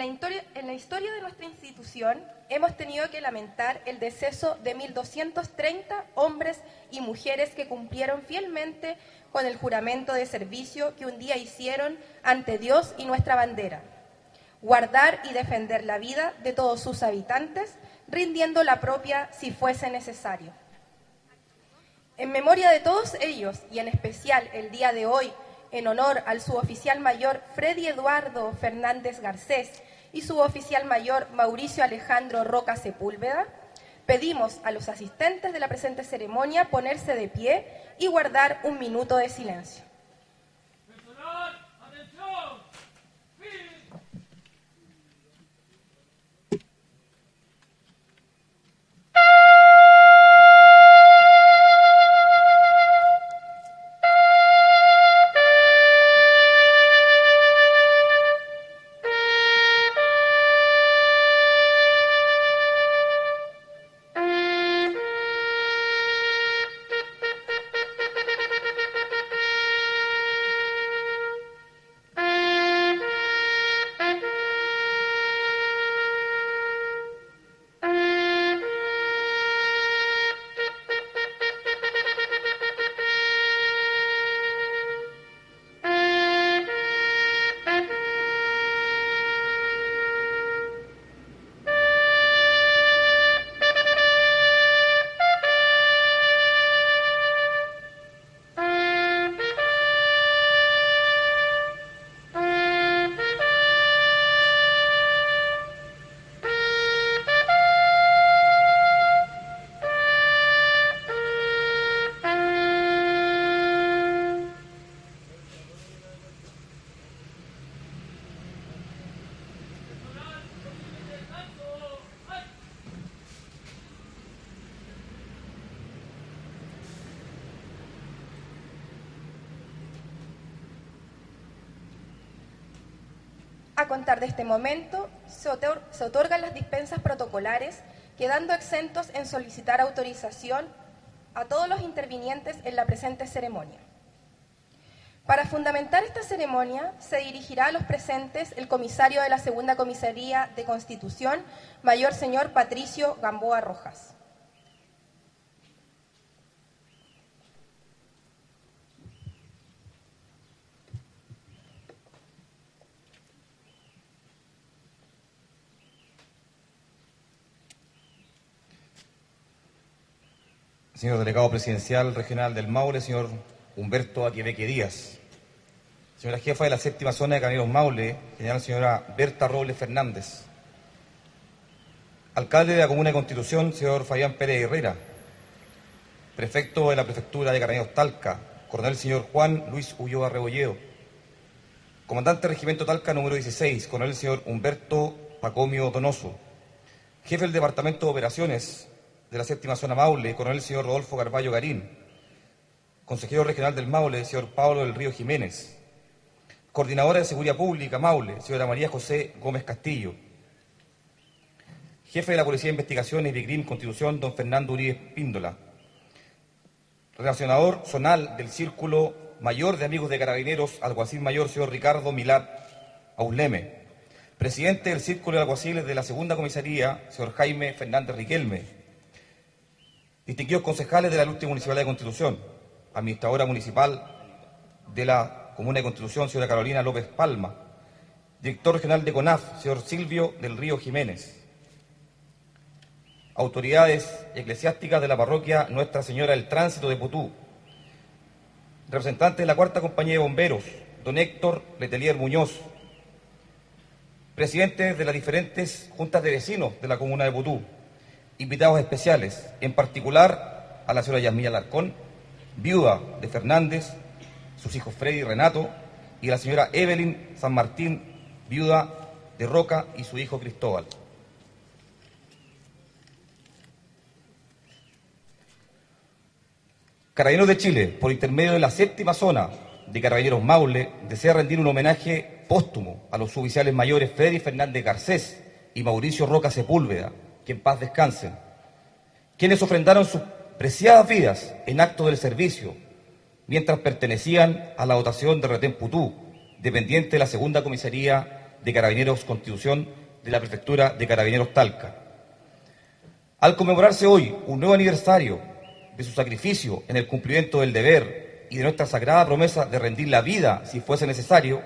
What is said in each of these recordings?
En la, en la historia de nuestra institución hemos tenido que lamentar el deceso de 1.230 hombres y mujeres que cumplieron fielmente con el juramento de servicio que un día hicieron ante Dios y nuestra bandera. Guardar y defender la vida de todos sus habitantes, rindiendo la propia si fuese necesario. En memoria de todos ellos, y en especial el día de hoy, en honor al suboficial mayor Freddy Eduardo Fernández Garcés y suboficial mayor Mauricio Alejandro Roca Sepúlveda, pedimos a los asistentes de la presente ceremonia ponerse de pie y guardar un minuto de silencio. Contar de este momento, se, se, otorgan las dispensas protocolares, quedando exentos en solicitar autorización a todos los intervinientes en la presente ceremonia. Para fundamentar esta ceremonia, se dirigirá a los presentes el comisario de la Segunda Comisaría de Constitución, mayor señor Patricio Gamboa Rojas. Señor delegado presidencial regional del Maule, señor Humberto Aquebeque Díaz, señora jefa de la séptima zona de Caminos Maule, señora Berta Robles Fernández, alcalde de la Comuna de Constitución, señor Fabián Pérez Herrera, prefecto de la prefectura de Carabineros Talca, coronel señor Juan Luis Ulloa Rebolledo, comandante del regimiento Talca número 16, coronel señor Humberto Pacomio Donoso, jefe del departamento de operaciones, de la séptima zona Maule, coronel señor Rodolfo Carballo Garín, consejero regional del Maule, señor Pablo del Río Jiménez, coordinadora de Seguridad Pública Maule, señora María José Gómez Castillo, jefe de la Policía de Investigaciones y Vigrim Constitución, don Fernando Uribe Píndola, relacionador zonal del Círculo Mayor de Amigos de Carabineros, alguacil mayor, señor Ricardo Milat Auleme, presidente del Círculo de Alguaciles de la Segunda Comisaría, señor Jaime Fernández Riquelme, distinguidos concejales de la Lucha Municipal de Constitución, administradora municipal de la Comuna de Constitución, señora Carolina López Palma, director regional de CONAF, señor Silvio del Río Jiménez, autoridades eclesiásticas de la parroquia Nuestra Señora del Tránsito de Putú, representantes de la Cuarta Compañía de Bomberos, don Héctor Letelier Muñoz, presidentes de las diferentes juntas de vecinos de la comuna de Putú, invitados especiales, en particular a la señora Yasmina Larcón, viuda de Fernández, sus hijos Freddy y Renato, y la señora Evelyn San Martín, viuda de Roca y su hijo Cristóbal. Carabineros de Chile, por intermedio de la séptima zona de Carabineros Maule, desea rendir un homenaje póstumo a los suboficiales mayores Freddy Fernández Garcés y Mauricio Roca Sepúlveda, que en paz descansen, quienes ofrendaron sus preciadas vidas en acto del servicio, mientras pertenecían a la dotación de Retén Putú, dependiente de la segunda comisaría de Carabineros Constitución de la Prefectura de Carabineros Talca. Al conmemorarse hoy un nuevo aniversario de su sacrificio en el cumplimiento del deber y de nuestra sagrada promesa de rendir la vida si fuese necesario,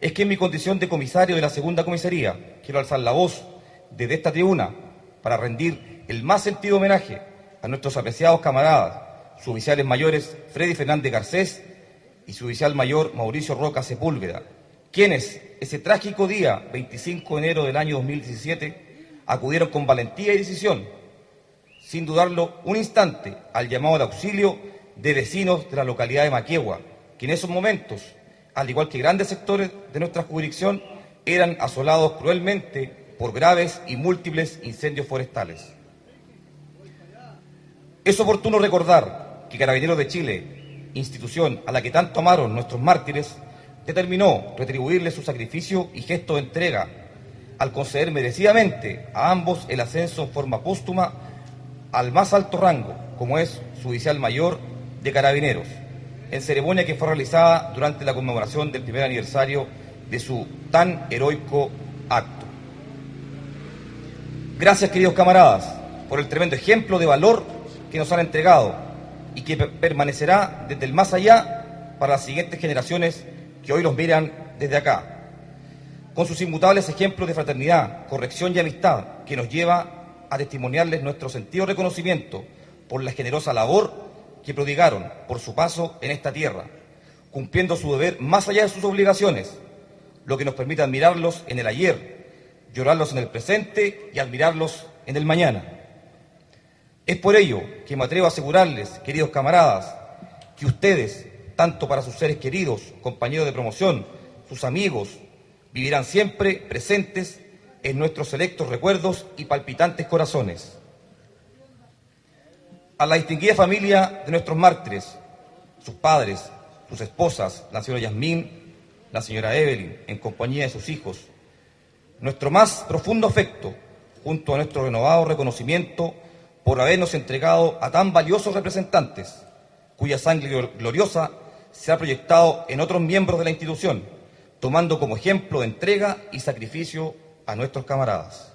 es que en mi condición de comisario de la segunda comisaría quiero alzar la voz desde esta tribuna para rendir el más sentido homenaje a nuestros apreciados camaradas, sus oficiales mayores Freddy Fernández Garcés y su oficial mayor Mauricio Roca Sepúlveda, quienes ese trágico día, 25 de enero del año 2017, acudieron con valentía y decisión, sin dudarlo un instante, al llamado de auxilio de vecinos de la localidad de Maquiegua, que en esos momentos, al igual que grandes sectores de nuestra jurisdicción, eran asolados cruelmente por graves y múltiples incendios forestales. Es oportuno recordar que Carabineros de Chile, institución a la que tanto amaron nuestros mártires, determinó retribuirle su sacrificio y gesto de entrega al conceder merecidamente a ambos el ascenso en forma póstuma al más alto rango, como es su oficial mayor de Carabineros, en ceremonia que fue realizada durante la conmemoración del primer aniversario de su tan heroico acto. Gracias, queridos camaradas, por el tremendo ejemplo de valor que nos han entregado y que permanecerá desde el más allá para las siguientes generaciones que hoy los miran desde acá, con sus inmutables ejemplos de fraternidad, corrección y amistad, que nos lleva a testimoniarles nuestro sentido reconocimiento por la generosa labor que prodigaron por su paso en esta tierra, cumpliendo su deber más allá de sus obligaciones, lo que nos permite admirarlos en el ayer, llorarlos en el presente y admirarlos en el mañana. Es por ello que me atrevo a asegurarles, queridos camaradas, que ustedes, tanto para sus seres queridos, compañeros de promoción, sus amigos, vivirán siempre presentes en nuestros selectos recuerdos y palpitantes corazones. A la distinguida familia de nuestros mártires, sus padres, sus esposas, la señora Yasmín, la señora Evelyn, en compañía de sus hijos, nuestro más profundo afecto, junto a nuestro renovado reconocimiento por habernos entregado a tan valiosos representantes, cuya sangre gloriosa se ha proyectado en otros miembros de la institución, tomando como ejemplo de entrega y sacrificio a nuestros camaradas.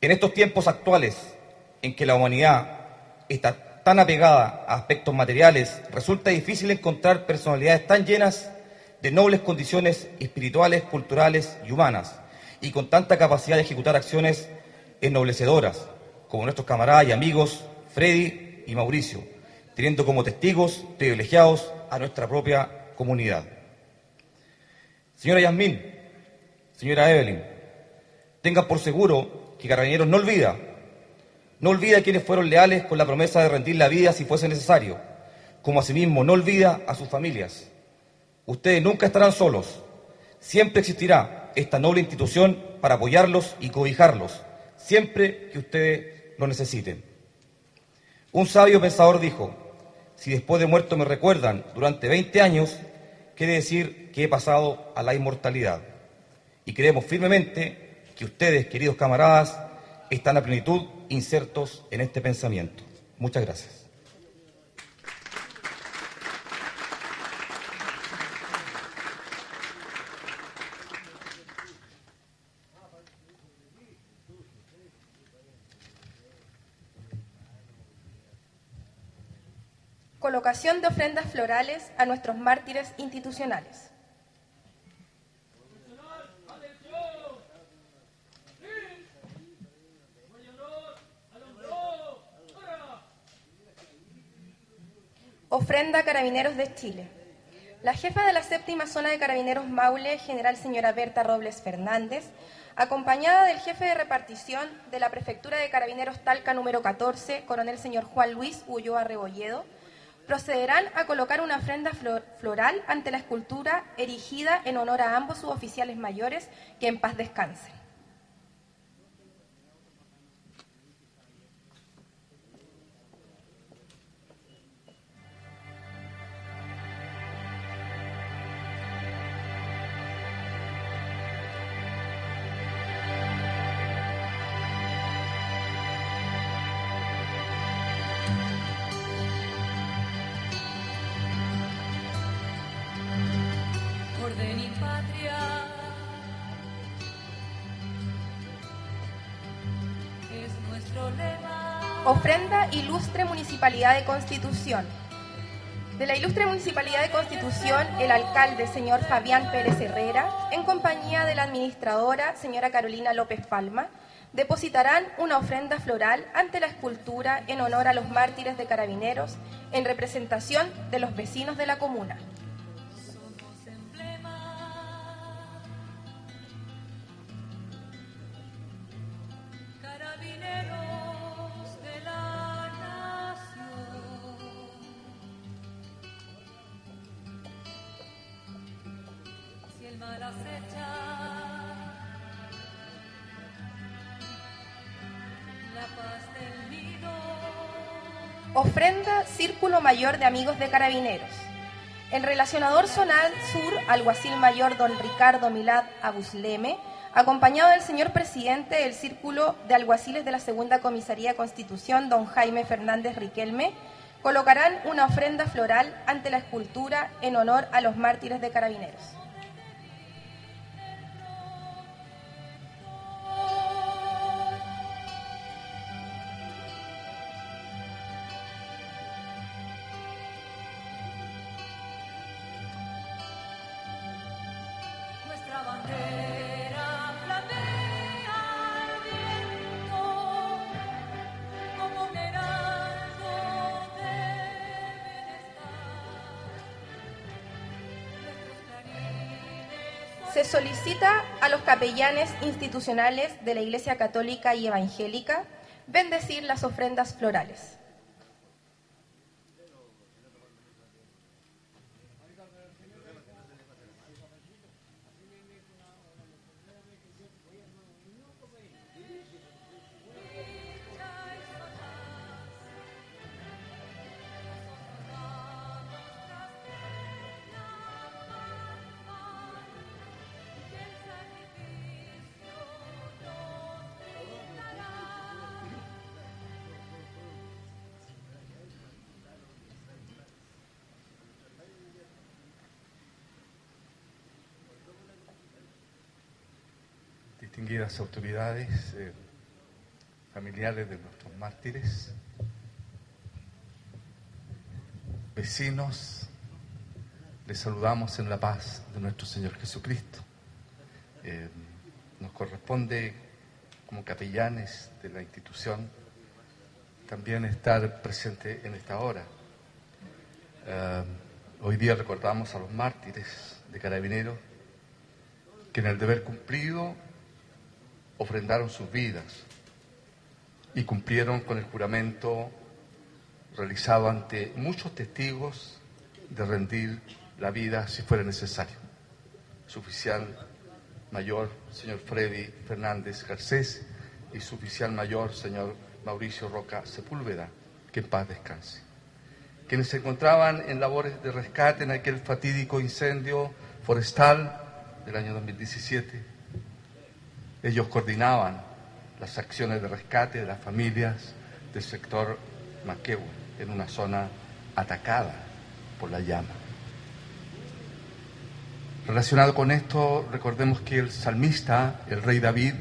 En estos tiempos actuales, en que la humanidad está tan apegada a aspectos materiales, resulta difícil encontrar personalidades tan llenas de nobles condiciones espirituales, culturales y humanas, y con tanta capacidad de ejecutar acciones ennoblecedoras, como nuestros camaradas y amigos Freddy y Mauricio, teniendo como testigos privilegiados a nuestra propia comunidad. Señora Yasmín, señora Evelyn, tengan por seguro que Carabineros no olvida, no olvida a quienes fueron leales con la promesa de rendir la vida si fuese necesario, como asimismo no olvida a sus familias. Ustedes nunca estarán solos, siempre existirá esta noble institución para apoyarlos y cobijarlos, siempre que ustedes lo necesiten. Un sabio pensador dijo, si después de muerto me recuerdan durante 20 años, quiere decir que he pasado a la inmortalidad. Y creemos firmemente que ustedes, queridos camaradas, están a plenitud insertos en este pensamiento. Muchas gracias. Ofrendas florales a nuestros mártires institucionales. Ofrenda Carabineros de Chile. La jefa de la séptima zona de Carabineros Maule, general señora Berta Robles Fernández, acompañada del jefe de repartición de la Prefectura de Carabineros Talca número 14, coronel señor Juan Luis Ulloa Rebolledo, procederán a colocar una ofrenda floral ante la escultura erigida en honor a ambos suboficiales mayores que en paz descansen. Ofrenda Ilustre Municipalidad de Constitución. De la Ilustre Municipalidad de Constitución, el alcalde, señor Fabián Pérez Herrera, en compañía de la administradora, señora Carolina López Palma, depositarán una ofrenda floral ante la escultura en honor a los mártires de carabineros en representación de los vecinos de la comuna. Mayor de Amigos de Carabineros. El relacionador zonal sur, alguacil mayor don Ricardo Milad Abusleme, acompañado del señor presidente del Círculo de Alguaciles de la Segunda Comisaría Constitución, don Jaime Fernández Riquelme, colocarán una ofrenda floral ante la escultura en honor a los mártires de Carabineros. Se solicita a los capellanes institucionales de la Iglesia Católica y Evangélica bendecir las ofrendas florales. Distinguidas autoridades, eh, familiares de nuestros mártires, vecinos, les saludamos en la paz de nuestro Señor Jesucristo. Eh, nos corresponde, como capellanes de la institución, también estar presente en esta hora. Eh, hoy día recordamos a los mártires de Carabineros que en el deber cumplido ofrendaron sus vidas y cumplieron con el juramento realizado ante muchos testigos de rendir la vida si fuera necesario. Su oficial mayor, señor Freddy Fernández Garcés, y su oficial mayor, señor Mauricio Roca Sepúlveda, que en paz descanse. Quienes se encontraban en labores de rescate en aquel fatídico incendio forestal del año 2017, ellos coordinaban las acciones de rescate de las familias del sector Maquehue, en una zona atacada por la llama. Relacionado con esto, recordemos que el salmista, el rey David,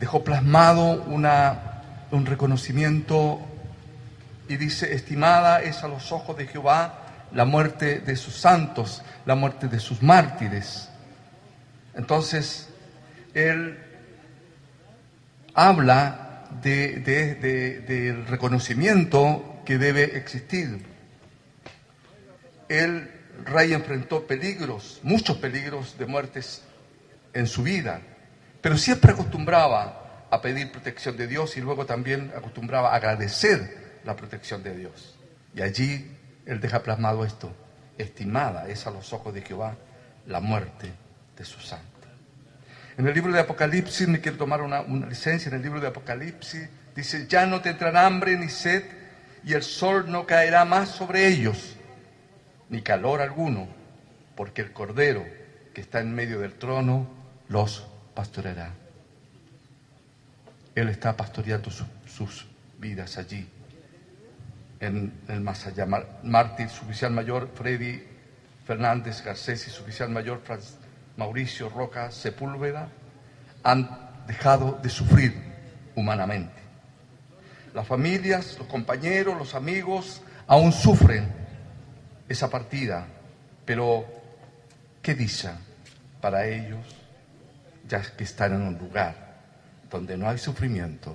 dejó plasmado un reconocimiento y dice, estimada es a los ojos de Jehová la muerte de sus santos, la muerte de sus mártires. Entonces, él habla de, de- del reconocimiento que debe existir. El rey enfrentó peligros, muchos peligros de muertes en su vida, pero siempre acostumbraba a pedir protección de Dios y luego también acostumbraba a agradecer la protección de Dios. Y allí él deja plasmado esto, estimada es a los ojos de Jehová la muerte de su. En el libro de Apocalipsis, me quiero tomar una, licencia, en el libro de Apocalipsis dice, ya no tendrán hambre ni sed, y el sol no caerá más sobre ellos, ni calor alguno, porque el Cordero que está en medio del trono los pastoreará. Él está pastoreando su- sus vidas allí, en el más allá. Mártir, su oficial mayor, Freddy Fernández Garcés y su oficial mayor Fran- Mauricio Roca Sepúlveda han dejado de sufrir humanamente. Las familias, los compañeros, los amigos aún sufren esa partida, pero qué dicha para ellos, ya que están en un lugar donde no hay sufrimiento,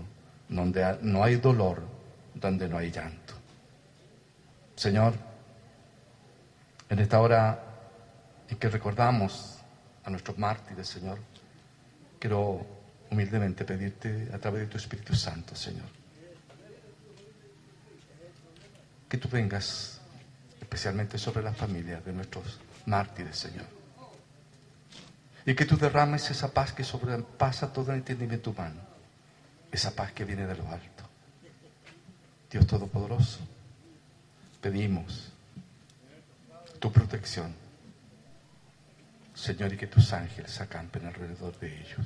donde no hay dolor, donde no hay llanto. Señor, en esta hora en que recordamos a nuestros mártires, Señor, quiero humildemente pedirte a través de tu Espíritu Santo, Señor, que tú vengas especialmente sobre las familias de nuestros mártires, Señor. Y que tú derrames esa paz que sobrepasa todo el entendimiento humano, esa paz que viene de lo alto. Dios Todopoderoso, pedimos tu protección, Señor, y que tus ángeles acampen alrededor de ellos,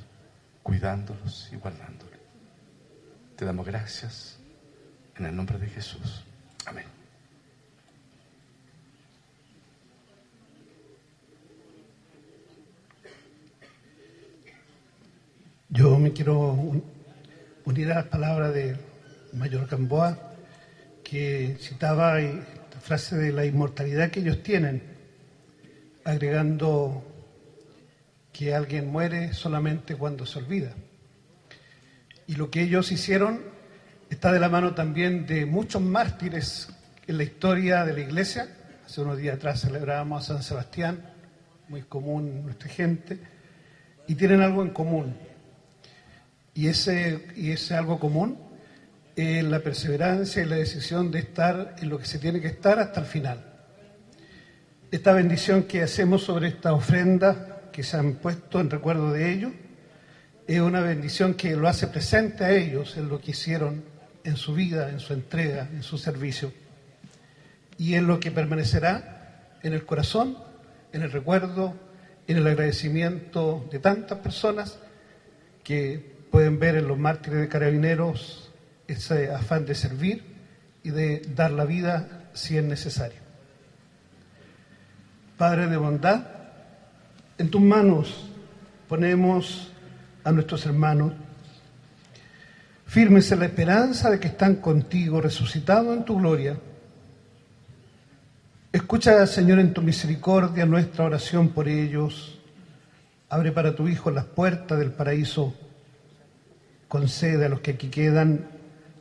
cuidándolos y guardándolos. Te damos gracias en el nombre de Jesús. Amén. Yo me quiero un- unir a las palabras del mayor Gamboa, que citaba eh, esta frase de la inmortalidad que ellos tienen, agregando que alguien muere solamente cuando se olvida. Y lo que ellos hicieron está de la mano también de muchos mártires en la historia de la Iglesia. Hace unos días atrás celebrábamos a San Sebastián, muy común nuestra gente, y tienen algo en común. Y ese, y ese algo común es la perseverancia y la decisión de estar en lo que se tiene que estar hasta el final. Esta bendición que hacemos sobre esta ofrenda que se han puesto en recuerdo de ellos es una bendición que lo hace presente a ellos en lo que hicieron en su vida, en su entrega, en su servicio. Y es lo que permanecerá en el corazón, en el recuerdo, en el agradecimiento de tantas personas que pueden ver en los mártires de carabineros ese afán de servir y de dar la vida si es necesario. Padre de bondad, en tus manos ponemos a nuestros hermanos, firmes en la esperanza de que están contigo, resucitados en tu gloria. Escucha, Señor, en tu misericordia nuestra oración por ellos. Abre para tu Hijo las puertas del paraíso. Concede a los que aquí quedan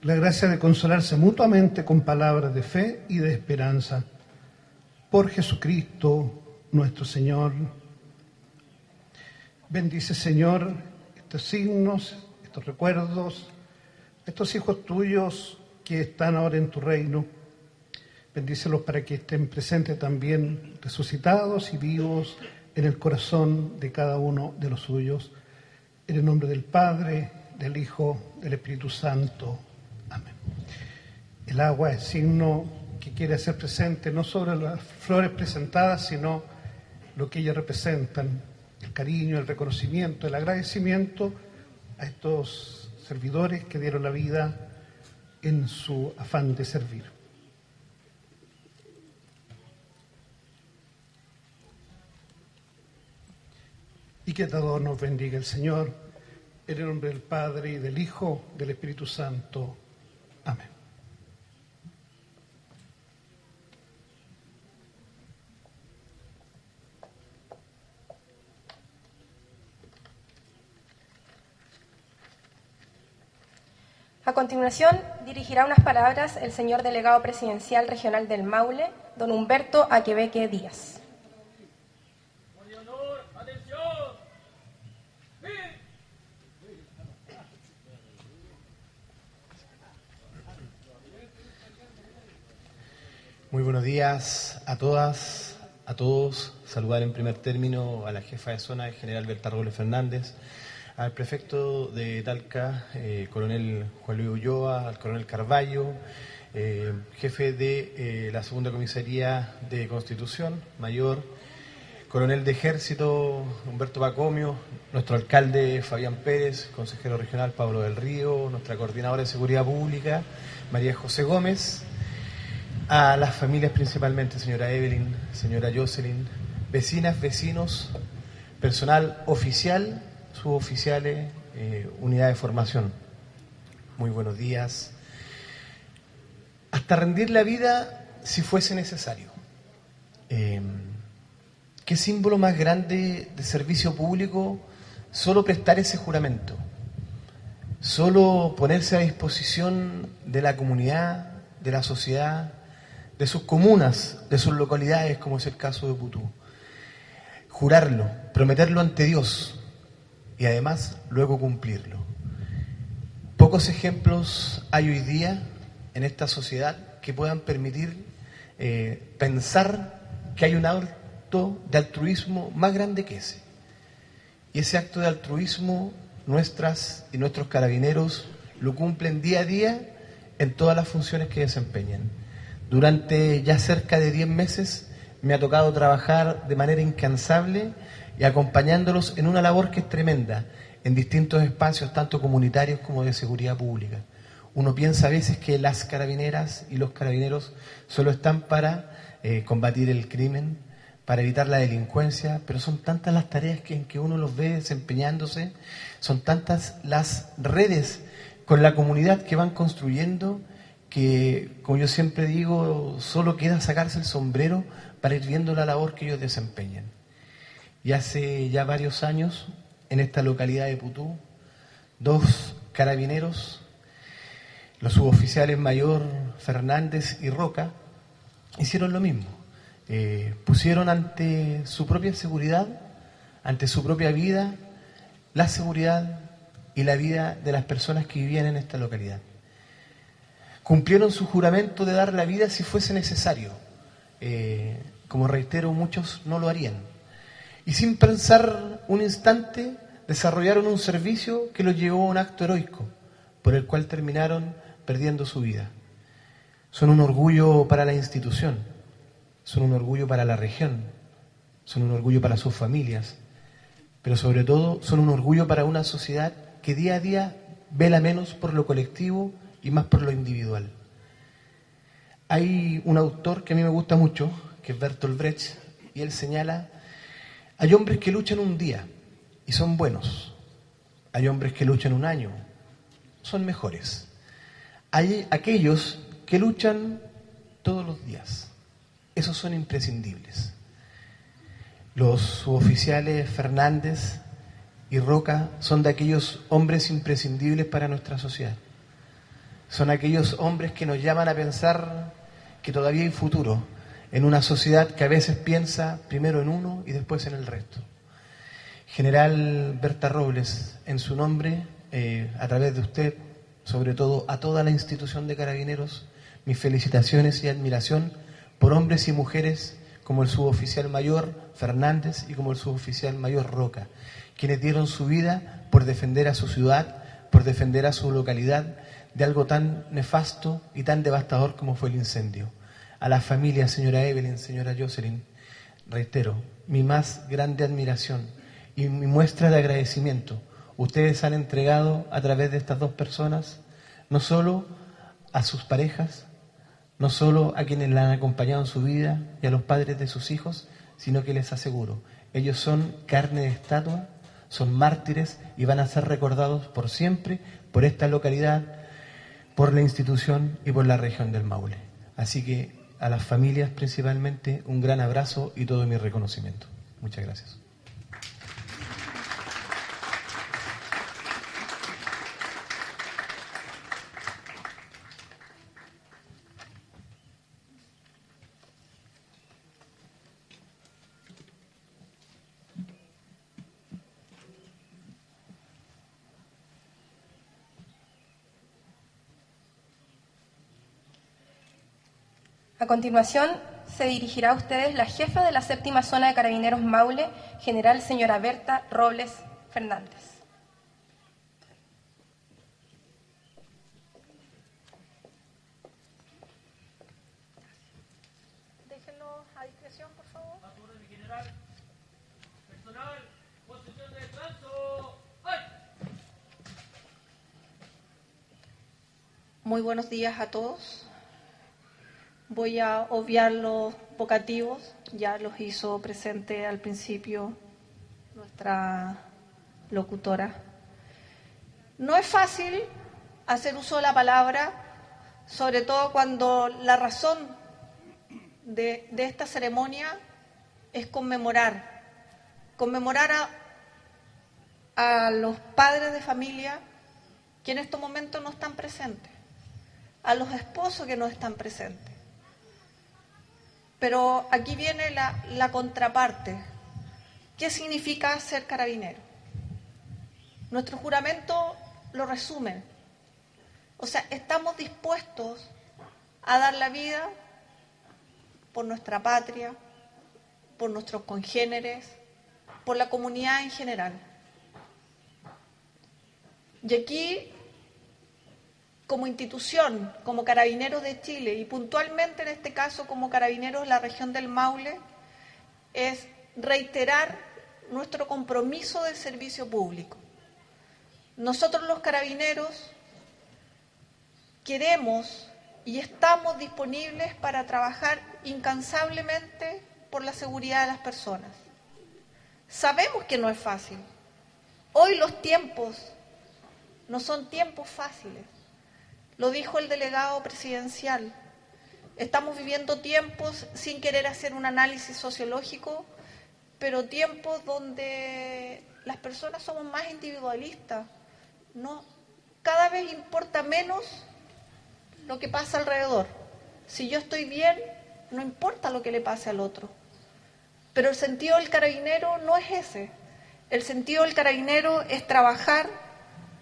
la gracia de consolarse mutuamente con palabras de fe y de esperanza. Por Jesucristo nuestro Señor. Bendice, Señor, estos signos, estos recuerdos, estos hijos tuyos que están ahora en tu reino. Bendícelos para que estén presentes también resucitados y vivos en el corazón de cada uno de los suyos. En el nombre del Padre, del Hijo, del Espíritu Santo. Amén. El agua es signo que quiere hacer presente no sobre las flores presentadas, sino lo que ellas representan, cariño, el reconocimiento, el agradecimiento a estos servidores que dieron la vida en su afán de servir. Y que a todos nos bendiga el Señor, en el nombre del Padre y del Hijo, del Espíritu Santo. Amén. A continuación, dirigirá unas palabras el señor delegado presidencial regional del Maule, don Humberto Aquebeque Díaz. Muy buenos días a todas, a todos. Saludar en primer término a la jefa de zona, el general Bertarroles Fernández, al prefecto de Talca, eh, coronel Juan Luis Ulloa, al coronel Carballo, eh, jefe de eh, la segunda comisaría de Constitución, mayor, coronel de ejército Humberto Bacomio, nuestro alcalde Fabián Pérez, consejero regional Pablo del Río, nuestra coordinadora de seguridad pública María José Gómez, A las familias principalmente, señora Evelyn, señora Jocelyn, vecinas, vecinos, personal oficial, suboficiales, eh, unidad de formación. Muy buenos días. Hasta rendir la vida si fuese necesario. Eh, ¿Qué símbolo más grande de servicio público solo prestar ese juramento? Solo ponerse a disposición de la comunidad, de la sociedad, de sus comunas, de sus localidades, como es el caso de Putú. Jurarlo, prometerlo ante Dios y además luego cumplirlo. Pocos ejemplos hay hoy día en esta sociedad que puedan permitir eh, pensar que hay un acto de altruismo más grande que ese. Y ese acto de altruismo nuestras y nuestros carabineros lo cumplen día a día en todas las funciones que desempeñan. Durante ya cerca de 10 meses me ha tocado trabajar de manera incansable y acompañándolos en una labor que es tremenda en distintos espacios, tanto comunitarios como de seguridad pública. Uno piensa a veces que las carabineras y los carabineros solo están para eh, combatir el crimen, para evitar la delincuencia, pero son tantas las tareas que, en que uno los ve desempeñándose, son tantas las redes con la comunidad que van construyendo que, como yo siempre digo, solo queda sacarse el sombrero para ir viendo la labor que ellos desempeñan. Y hace ya varios años, en esta localidad de Putú, dos carabineros los suboficiales Mayor Fernández y Roca hicieron lo mismo. Eh, pusieron ante su propia seguridad, ante su propia vida, la seguridad y la vida de las personas que vivían en esta localidad. Cumplieron su juramento de dar la vida si fuese necesario. Eh, como reitero, muchos no lo harían. Y sin pensar un instante, desarrollaron un servicio que los llevó a un acto heroico, por el cual terminaron perdiendo su vida. Son un orgullo para la institución, son un orgullo para la región, son un orgullo para sus familias, pero sobre todo son un orgullo para una sociedad que día a día vela menos por lo colectivo y más por lo individual. Hay un autor que a mí me gusta mucho, que es Bertolt Brecht, y él señala, hay hombres que luchan un día y son buenos, hay hombres que luchan un año, son mejores hay aquellos que luchan todos los días. Esos son imprescindibles. Los suboficiales Fernández y Roca son de aquellos hombres imprescindibles para nuestra sociedad. Son aquellos hombres que nos llaman a pensar que todavía hay futuro en una sociedad que a veces piensa primero en uno y después en el resto. General Berta Robles, en su nombre, eh, a través de usted, sobre todo a toda la institución de carabineros, mis felicitaciones y admiración por hombres y mujeres como el suboficial mayor Fernández y como el suboficial mayor Roca, quienes dieron su vida por defender a su ciudad, por defender a su localidad de algo tan nefasto y tan devastador como fue el incendio. A la familia, señora Evelyn, señora Jocelyn, reitero, mi más grande admiración y mi muestra de agradecimiento ustedes han entregado a través de estas dos personas, no solo a sus parejas, no solo a quienes la han acompañado en su vida y a los padres de sus hijos, sino que les aseguro, ellos son carne de estatua, son mártires y van a ser recordados por siempre por esta localidad, por la institución y por la región del Maule. Así que a las familias principalmente un gran abrazo y todo mi reconocimiento. Muchas gracias. A continuación, se dirigirá a ustedes la jefa de la séptima zona de Carabineros Maule, general señora Berta Robles Fernández. Muy buenos días a todos. Voy a obviar los vocativos, ya los hizo presente al principio nuestra locutora. No es fácil hacer uso de la palabra, sobre todo cuando la razón de, esta ceremonia es conmemorar, conmemorar a, a los padres de familia que en estos momentos no están presentes, a los esposos que no están presentes. Pero aquí viene la, contraparte. ¿Qué significa ser carabinero? Nuestro juramento lo resume. O sea, estamos dispuestos a dar la vida por nuestra patria, por nuestros congéneres, por la comunidad en general. Y aquí, como institución, como Carabineros de Chile y puntualmente en este caso como Carabineros de la región del Maule, es reiterar nuestro compromiso de servicio público. Nosotros los carabineros queremos y estamos disponibles para trabajar incansablemente por la seguridad de las personas. Sabemos que no es fácil. Hoy los tiempos no son tiempos fáciles. Lo dijo el delegado presidencial. Estamos viviendo tiempos sin querer hacer un análisis sociológico, pero tiempos donde las personas somos más individualistas. No, cada vez importa menos lo que pasa alrededor. Si yo estoy bien, no importa lo que le pase al otro. Pero el sentido del carabinero no es ese. El sentido del carabinero es trabajar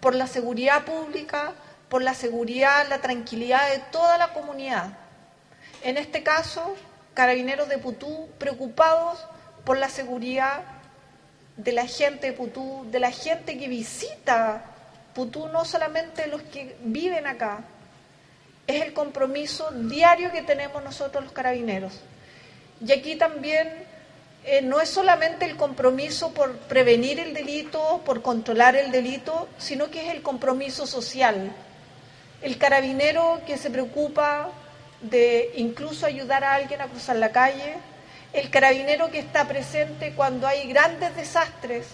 por la seguridad pública, por la seguridad, la tranquilidad de toda la comunidad. En este caso, carabineros de Putú preocupados por la seguridad de la gente de Putú, de la gente que visita Putú, no solamente los que viven acá. Es el compromiso diario que tenemos nosotros los carabineros. Y aquí también eh, no es solamente el compromiso por prevenir el delito, por controlar el delito, sino que es el compromiso social. El carabinero que se preocupa de incluso ayudar a alguien a cruzar la calle, el carabinero que está presente cuando hay grandes desastres,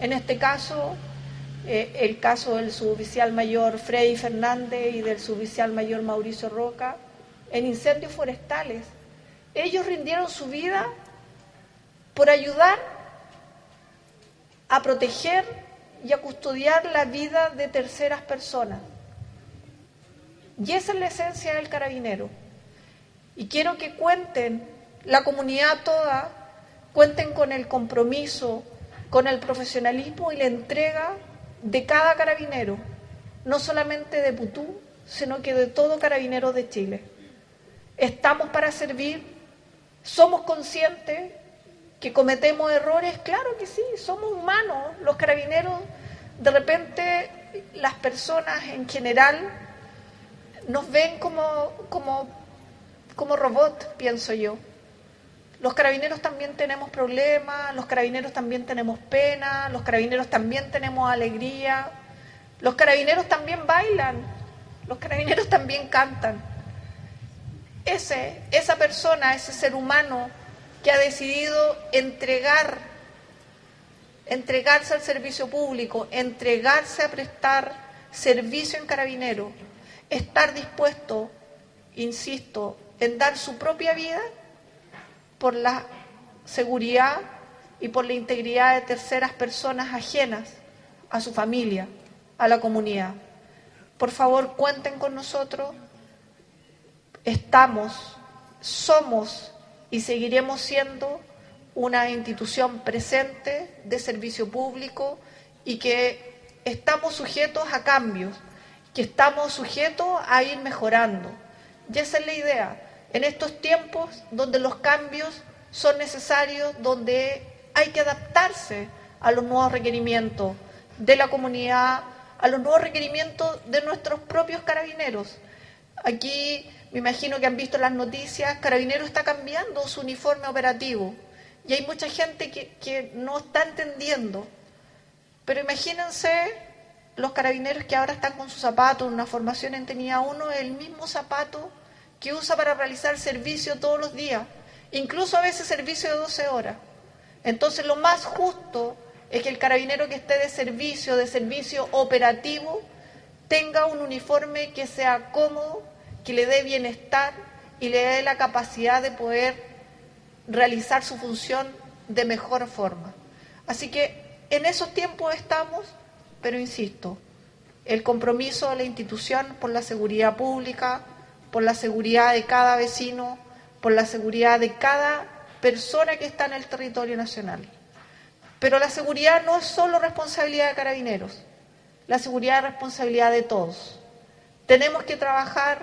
en este caso eh, el caso del suboficial mayor Freddy Fernández y del suboficial mayor Mauricio Roca, en incendios forestales. Ellos rindieron su vida por ayudar a proteger y a custodiar la vida de terceras personas. Y esa es la esencia del carabinero. Y quiero que cuenten, la comunidad toda, cuenten con el compromiso, con el profesionalismo y la entrega de cada carabinero, no solamente de Putú, sino que de todo carabinero de Chile. Estamos para servir, somos conscientes que cometemos errores, claro que sí, somos humanos, los carabineros, de repente las personas en general nos ven como, como, como robot, pienso yo. Los carabineros también tenemos problemas, los carabineros también tenemos pena, los carabineros también tenemos alegría, los carabineros también bailan, los carabineros también cantan. Ese, esa persona, ese ser humano que ha decidido entregar, entregarse al servicio público, entregarse a prestar servicio en carabinero, estar dispuesto, insisto, en dar su propia vida por la seguridad y por la integridad de terceras personas ajenas a su familia, a la comunidad. Por favor, cuenten con nosotros. Estamos, somos y seguiremos siendo una institución presente de servicio público y que estamos sujetos a cambios, que estamos sujetos a ir mejorando. Y esa es la idea. En estos tiempos donde los cambios son necesarios, donde hay que adaptarse a los nuevos requerimientos de la comunidad, a los nuevos requerimientos de nuestros propios carabineros. Aquí me imagino que han visto las noticias, Carabineros está cambiando su uniforme operativo y hay mucha gente que, no está entendiendo. Pero imagínense los carabineros que ahora están con sus zapatos, una formación en tenía uno, el mismo zapato que usa para realizar servicio todos los días, incluso a veces servicio de 12 horas. Entonces lo más justo es que el carabinero que esté de servicio, de servicio operativo, tenga un uniforme que sea cómodo, que le dé bienestar y le dé la capacidad de poder realizar su función de mejor forma. Así que en esos tiempos estamos, pero insisto, el compromiso de la institución por la seguridad pública, por la seguridad de cada vecino, por la seguridad de cada persona que está en el territorio nacional. Pero la seguridad no es solo responsabilidad de carabineros, la seguridad es responsabilidad de todos. Tenemos que trabajar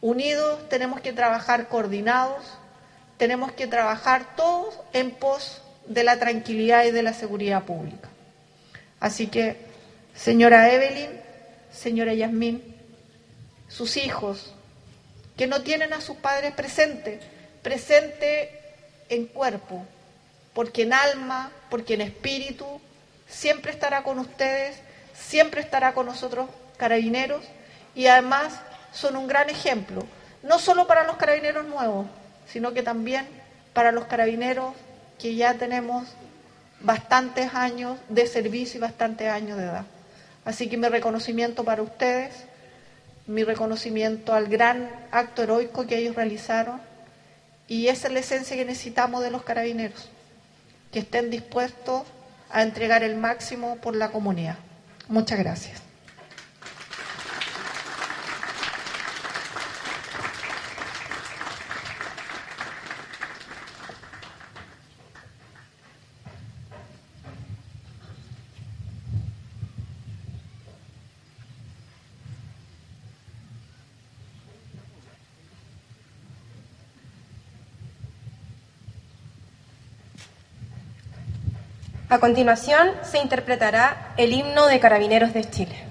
unidos, tenemos que trabajar coordinados, tenemos que trabajar todos en pos de la tranquilidad y de la seguridad pública. Así que, señora Evelyn, señora Yasmín, sus hijos, que no tienen a sus padres presentes, presente en cuerpo, porque en alma, porque en espíritu, siempre estará con ustedes, siempre estará con nosotros carabineros y además son un gran ejemplo, no solo para los carabineros nuevos, sino que también para los carabineros que ya tenemos bastantes años de servicio y bastantes años de edad. Así que mi reconocimiento para ustedes, mi reconocimiento al gran acto heroico que ellos realizaron y esa es la esencia que necesitamos de los carabineros, que estén dispuestos a entregar el máximo por la comunidad. Muchas gracias. A continuación se interpretará el himno de Carabineros de Chile.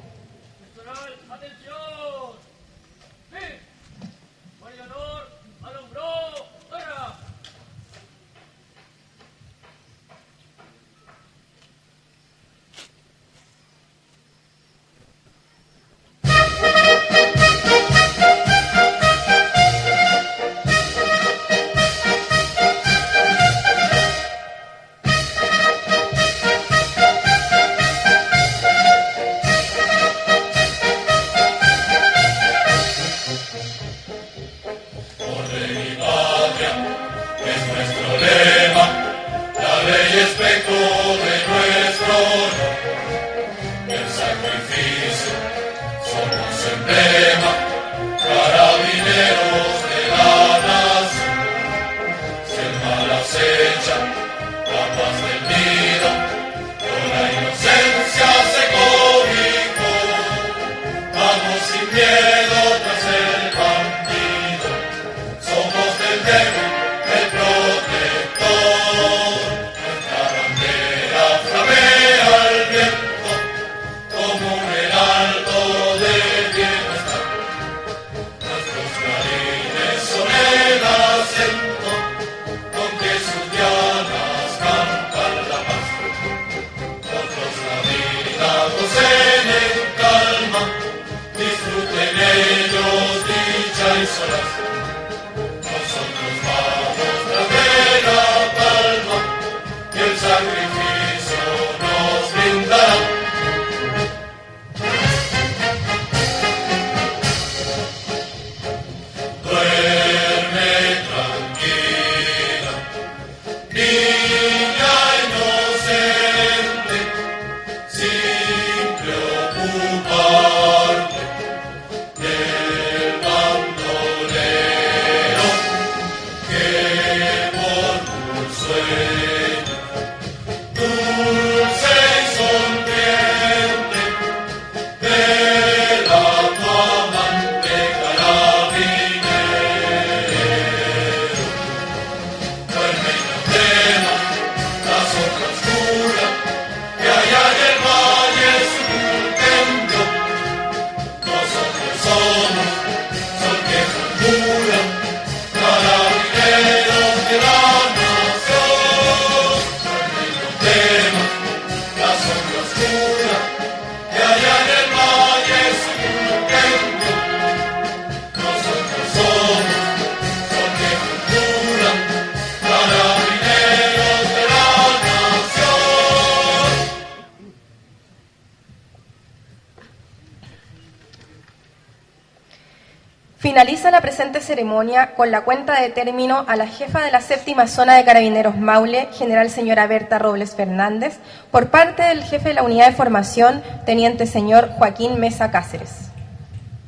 Finaliza la presente ceremonia con la cuenta de término a la jefa de la séptima zona de Carabineros Maule, general señora Berta Robles Fernández, por parte del jefe de la unidad de formación, teniente señor Joaquín Mesa Cáceres.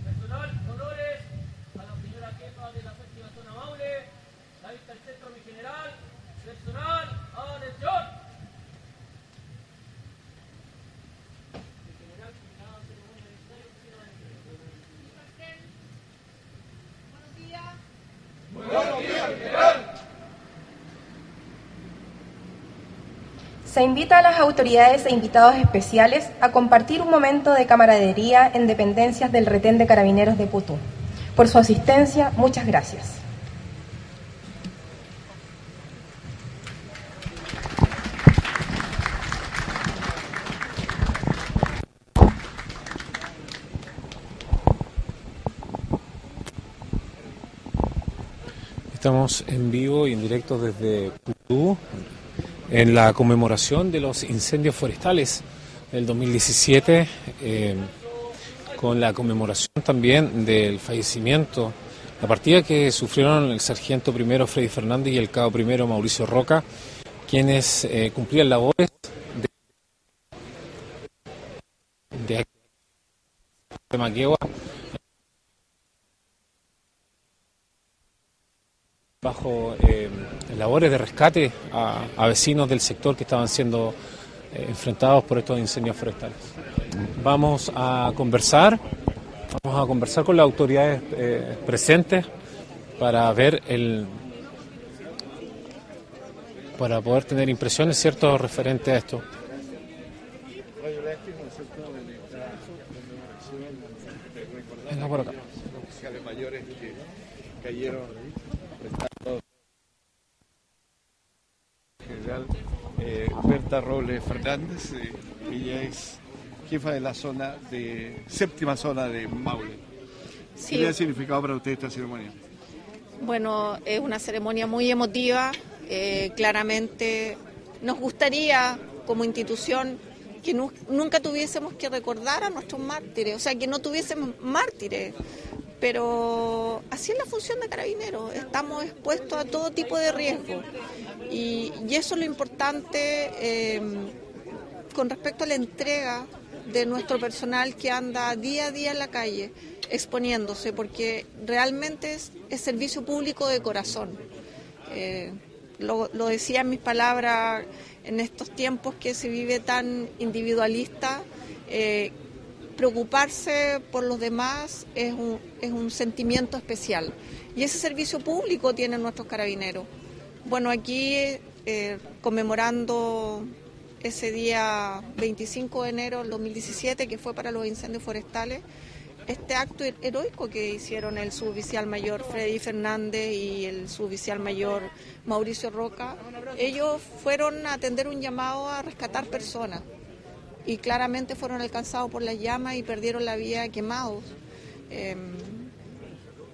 Personal, honores a la señora jefa de la séptima zona Maule, la vista del centro, mi general. Personal, atención. Se invita a las autoridades e invitados especiales a compartir un momento de camaradería en dependencias del retén de carabineros de Putú. Por su asistencia, muchas gracias. Estamos en vivo y en directo desde Putú en la conmemoración de los incendios forestales del 2017, eh, con la conmemoración también del fallecimiento, la partida que sufrieron el sargento primero Freddy Fernández y el cabo primero Mauricio Roca, quienes eh, cumplían labores de, de, bajo eh, labores de rescate a, a, vecinos del sector que estaban siendo eh, enfrentados por estos incendios forestales. Vamos a conversar, vamos a conversar con las autoridades eh, presentes para ver el para poder tener impresiones ciertos referentes a esto. Venga por acá. Los oficiales mayores que cayeron general eh, Berta Robles Fernández, eh, ella es jefa de la zona de séptima zona de Maule. Sí. ¿Qué le ha significado para usted esta ceremonia? Bueno, es una ceremonia muy emotiva. eh, claramente nos gustaría como institución que nu- nunca tuviésemos que recordar a nuestros mártires, o sea, que no tuviésemos mártires. Pero así es la función de carabineros, estamos expuestos a todo tipo de riesgo. Y, eso es lo importante eh, con respecto a la entrega de nuestro personal que anda día a día en la calle exponiéndose, porque realmente es, servicio público de corazón. Eh, lo, lo decía en mis palabras, en estos tiempos que se vive tan individualista, eh, preocuparse por los demás es un, es un sentimiento especial. Y ese servicio público tienen nuestros carabineros. Bueno, aquí eh, conmemorando ese día 25 de enero del 2017, que fue para los incendios forestales, este acto heroico que hicieron el suboficial mayor Freddy Fernández y el suboficial mayor Mauricio Roca, ellos fueron a atender un llamado a rescatar personas y claramente fueron alcanzados por las llamas y perdieron la vida quemados. Eh,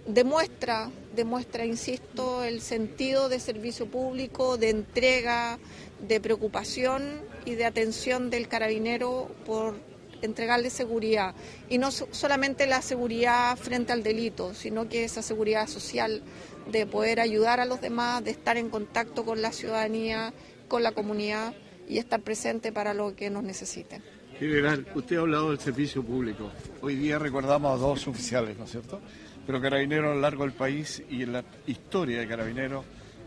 demuestra, demuestra, insisto, el sentido de servicio público, de entrega, de preocupación y de atención del carabinero por entregarle seguridad. Y no so- solamente la seguridad frente al delito, sino que esa seguridad social de poder ayudar a los demás, de estar en contacto con la ciudadanía, con la comunidad y estar presente para lo que nos necesiten. General, usted ha hablado del servicio público. Hoy día recordamos a dos oficiales, ¿no es cierto? Pero Carabineros a lo largo del país y en la historia de Carabineros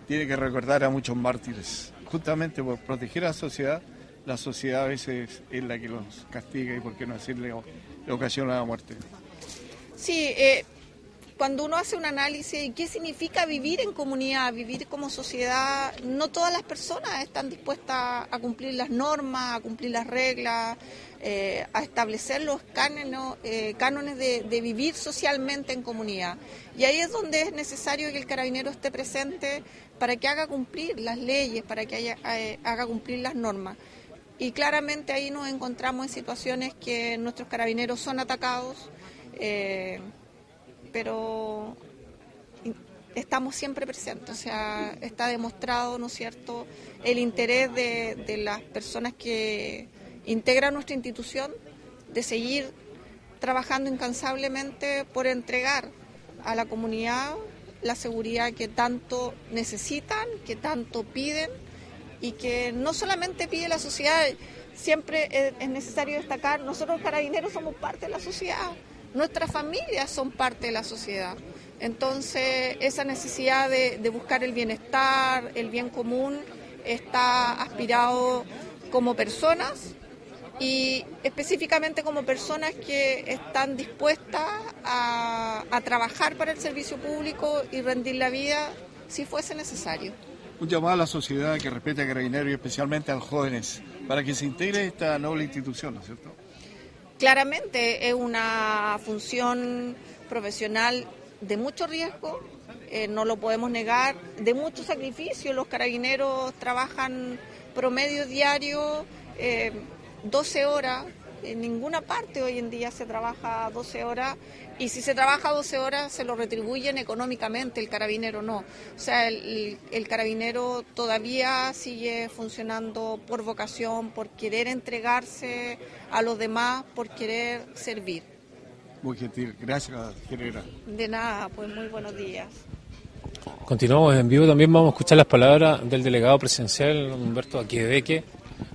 tiene que recordar a muchos mártires. Justamente por proteger a la sociedad, la sociedad a veces es la que los castiga y por qué no decirle ocasiona la muerte. Sí, eh, cuando uno hace un análisis de qué significa vivir en comunidad, vivir como sociedad, no todas las personas están dispuestas a cumplir las normas, a cumplir las reglas, eh, a establecer los cánones, eh, cánones de, vivir socialmente en comunidad. Y ahí es donde es necesario que el carabinero esté presente para que haga cumplir las leyes, para que eh, haga cumplir las normas. Y claramente ahí nos encontramos en situaciones que nuestros carabineros son atacados, pero estamos siempre presentes, o sea, está demostrado, ¿no cierto?, el interés de, las personas que integran nuestra institución de seguir trabajando incansablemente por entregar a la comunidad la seguridad que tanto necesitan, que tanto piden y que no solamente pide la sociedad, siempre es necesario destacar, nosotros carabineros somos parte de la sociedad, nuestras familias son parte de la sociedad. Entonces, esa necesidad de, buscar el bienestar, el bien común, está aspirado como personas y específicamente como personas que están dispuestas a, a trabajar para el servicio público y rendir la vida si fuese necesario. Un llamado a la sociedad que respete a Carabineros y especialmente a los jóvenes para que se integre esta noble institución, ¿no es cierto? Claramente es una función profesional de mucho riesgo, eh, no lo podemos negar, de mucho sacrificio. Los carabineros trabajan promedio diario eh, 12 horas. En ninguna parte hoy en día se trabaja 12 horas y si se trabaja 12 horas se lo retribuyen económicamente, el carabinero no. O sea, el, el carabinero todavía sigue funcionando por vocación, por querer entregarse a los demás, por querer servir. Muy gentil. Gracias, general. De nada, pues muy buenos días. Continuamos en vivo, también vamos a escuchar las palabras del delegado presidencial Humberto Aquedeque.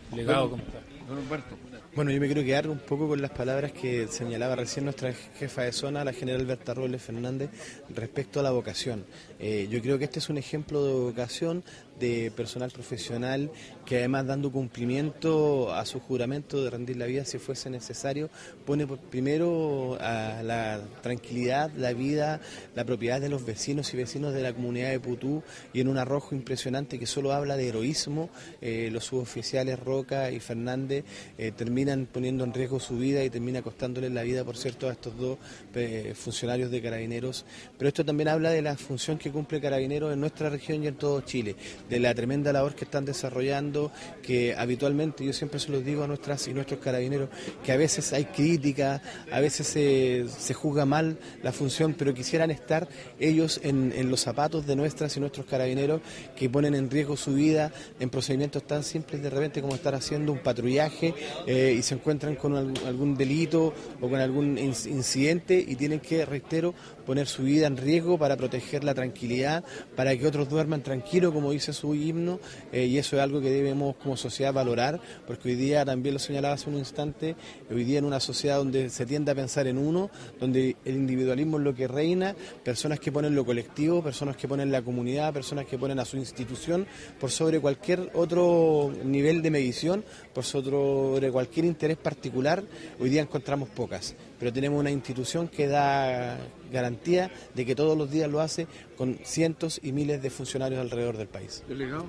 Delegado, ¿cómo está? Don Humberto. Bueno, yo me quiero quedar un poco con las palabras que señalaba recién nuestra jefa de zona, la general Berta Robles Fernández, respecto a la vocación. Eh, yo creo que este es un ejemplo de vocación de personal profesional que además dando cumplimiento a su juramento de rendir la vida si fuese necesario, pone primero a la tranquilidad, la vida, la propiedad de los vecinos y vecinos de la comunidad de Putú y en un arrojo impresionante que solo habla de heroísmo, eh, los suboficiales Roca y Fernández eh, terminan poniendo en riesgo su vida y termina costándoles la vida, por cierto, a estos dos eh, funcionarios de carabineros. Pero esto también habla de la función que cumple carabineros en nuestra región y en todo Chile, de la tremenda labor que están desarrollando, que habitualmente, yo siempre se los digo a nuestras y nuestros carabineros, que a veces hay crítica, a veces se, se juzga mal la función, pero quisieran estar ellos en, en los zapatos de nuestras y nuestros carabineros que ponen en riesgo su vida en procedimientos tan simples de repente como estar haciendo un patrullaje eh, y se encuentran con algún, delito o con algún inc- incidente y tienen que, reitero, poner su vida en riesgo para proteger la tranquilidad, para que otros duerman tranquilos, como dice su himno, eh, y eso es algo que debemos como sociedad valorar, porque hoy día, también lo señalaba hace un instante, hoy día en una sociedad donde se tiende a pensar en uno, donde el individualismo es lo que reina, personas que ponen lo colectivo, personas que ponen la comunidad, personas que ponen a su institución por sobre cualquier otro nivel de medición, por sobre cualquier interés particular, hoy día encontramos pocas, pero tenemos una institución que da garantía de que todos los días lo hace con cientos y miles de funcionarios alrededor del país. Delegado,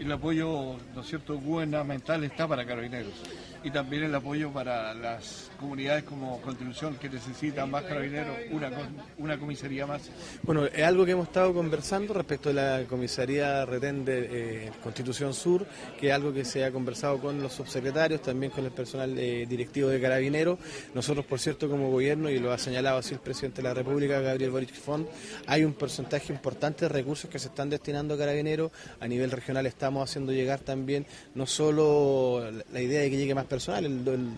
el apoyo, ¿no es cierto?, gubernamental está para carabineros y también el apoyo para las comunidades como Constitución que necesitan más carabineros, una, una comisaría más. Bueno, es algo que hemos estado conversando respecto de la comisaría retén de eh, Constitución Sur, que es algo que se ha conversado con los subsecretarios, también con el personal eh, directivo de Carabineros. Nosotros, por cierto, como gobierno, y lo ha señalado así el presidente de la República, Gabriel Boric Font, hay un porcentaje importante de recursos que se están destinando a Carabineros. A nivel regional estamos haciendo llegar también no solo la- idea de que llegue más personal,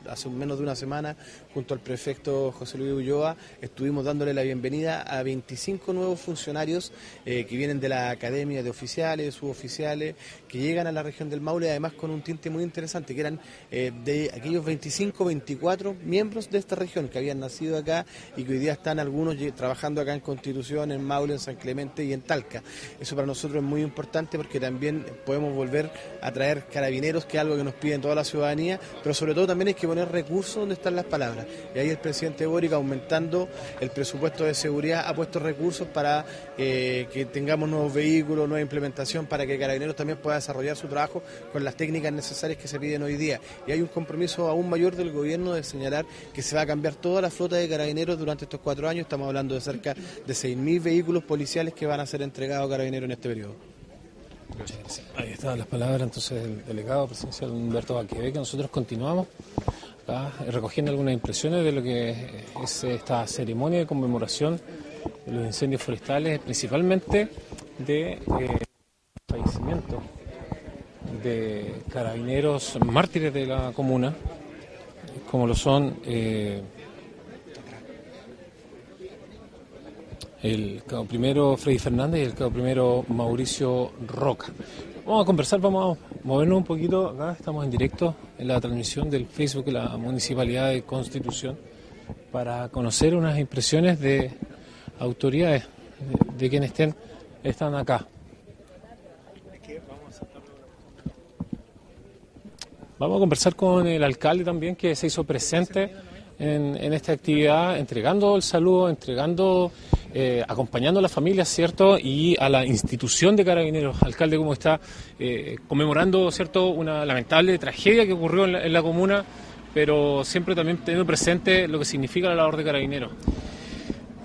hace menos de una semana, junto al prefecto José Luis Ulloa, estuvimos dándole la bienvenida a 25 nuevos funcionarios eh, que vienen de la Academia de Oficiales, Suboficiales, que llegan a la región del Maule, además con un tinte muy interesante, que eran eh, de aquellos 25, 24 miembros de esta región que habían nacido acá y que hoy día están algunos trabajando acá en Constitución, en Maule, en San Clemente y en Talca. Eso para nosotros es muy importante porque también podemos volver a traer carabineros, que es algo que nos piden toda la ciudadanía, pero sobre todo también hay que poner recursos donde están las palabras. Y ahí el presidente Boric, aumentando el presupuesto de seguridad, ha puesto recursos para eh, que tengamos nuevos vehículos, nueva implementación, para que Carabineros también desarrollar su trabajo con las técnicas necesarias que se piden hoy día. Y hay un compromiso aún mayor del gobierno de señalar que se va a cambiar toda la flota de Carabineros durante estos cuatro años. Estamos hablando de cerca de 6.000 vehículos policiales que van a ser entregados a Carabineros en este periodo. Ahí están las palabras entonces del delegado presidencial Humberto Aquebeque. Nosotros continuamos eh, recogiendo algunas impresiones de lo que es esta ceremonia de conmemoración de los incendios forestales, principalmente de eh, fallecimiento de carabineros mártires de la comuna, como lo son eh, el cabo primero Freddy Fernández y el cabo primero Mauricio Roca. Vamos a conversar, vamos a movernos un poquito. Acá estamos en directo en la transmisión del Facebook de la Municipalidad de Constitución para conocer unas impresiones de autoridades, de, de quienes estén, están acá. Vamos a conversar con el alcalde también que se hizo presente en, esta actividad, entregando el saludo, entregando, eh, acompañando a las familias, ¿cierto? Y a la institución de carabineros. Alcalde, ¿cómo está? Eh, conmemorando, ¿cierto? Una lamentable tragedia que ocurrió en la, en la comuna, pero siempre también teniendo presente lo que significa la labor de carabineros.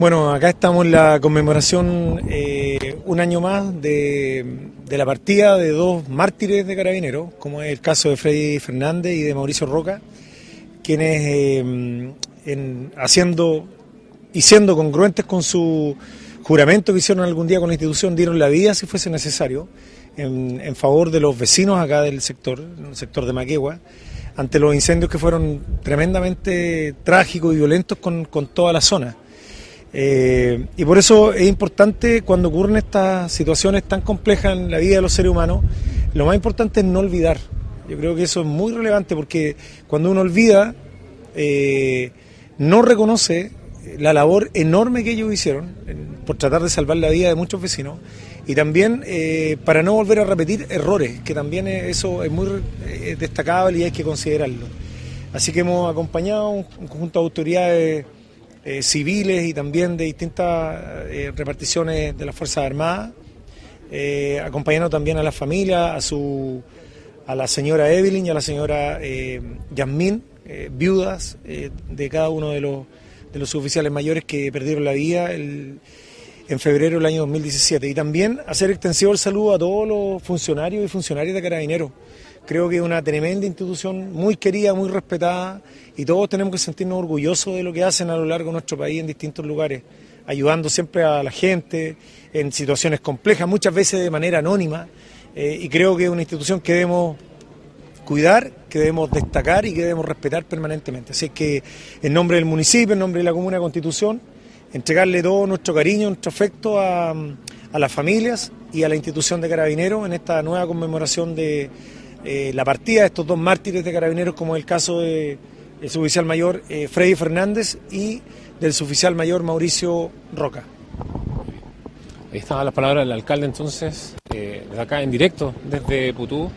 Bueno, acá estamos en la conmemoración eh, un año más de, la partida de dos mártires de carabineros, como es el caso de Freddy Fernández y de Mauricio Roca, quienes eh, en, haciendo y siendo congruentes con su juramento que hicieron algún día con la institución, dieron la vida si fuese necesario en, favor de los vecinos acá del sector, el sector de Maquegua, ante los incendios que fueron tremendamente trágicos y violentos con toda la zona. Eh, y por eso es importante cuando ocurren estas situaciones tan complejas en la vida de los seres humanos, lo más importante es no olvidar. Yo creo que eso es muy relevante porque cuando uno olvida, eh, no reconoce la labor enorme que ellos hicieron por tratar de salvar la vida de muchos vecinos y también eh, para no volver a repetir errores, que también eso es muy destacable y hay que considerarlo. Así que hemos acompañado un, un conjunto de autoridades eh, civiles y también de distintas eh, reparticiones de las Fuerzas Armadas, eh, acompañando también a la familia, a, su, a la señora Evelyn y a la señora Yasmín, viudas de cada uno de los, de los oficiales mayores que perdieron la vida el, en febrero del año 2017. Y también hacer extensivo el saludo a todos los funcionarios y funcionarias de Carabineros. Creo que es una tremenda institución, muy querida, muy respetada, y todos tenemos que sentirnos orgullosos de lo que hacen a lo largo de nuestro país en distintos lugares, ayudando siempre a la gente en situaciones complejas, muchas veces de manera anónima, eh, y creo que es una institución que debemos cuidar, que debemos destacar y que debemos respetar permanentemente. Así que en nombre del municipio, en nombre de la Comuna Constitución, entregarle todo nuestro cariño, nuestro afecto a, a las familias y a la institución de Carabineros en esta nueva conmemoración de eh, la partida de estos dos mártires de Carabineros, como el caso de el suboficial mayor eh, Freddy Fernández y del suboficial mayor Mauricio Roca. Ahí estaban las palabras del alcalde entonces, eh, desde acá en directo, desde Putú,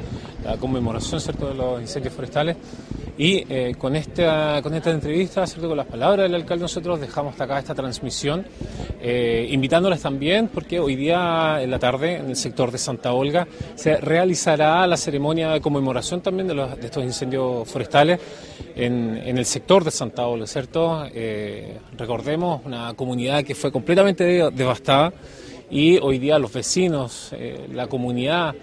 la conmemoración ¿cierto? de los incendios forestales. Y eh, con, esta, con esta entrevista, ¿cierto? con las palabras del alcalde, nosotros dejamos hasta acá esta transmisión, eh, invitándoles también, porque hoy día en la tarde, en el sector de Santa Olga, se realizará la ceremonia de conmemoración también de, los, estos incendios forestales en, en, el sector de Santa Olga, ¿cierto? Eh, recordemos, una comunidad que fue completamente devastada y hoy día los vecinos, eh, la comunidad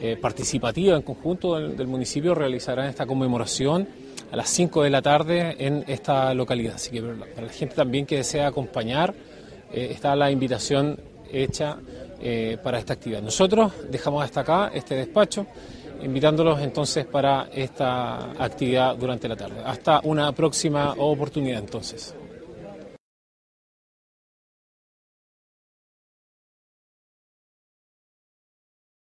eh, participativa en conjunto del, municipio realizarán esta conmemoración a las 5 de la tarde en esta localidad. Así que para la gente también que desea acompañar, eh, está la invitación hecha eh, para esta actividad. Nosotros dejamos hasta acá este despacho, invitándolos entonces para esta actividad durante la tarde. Hasta una próxima oportunidad entonces.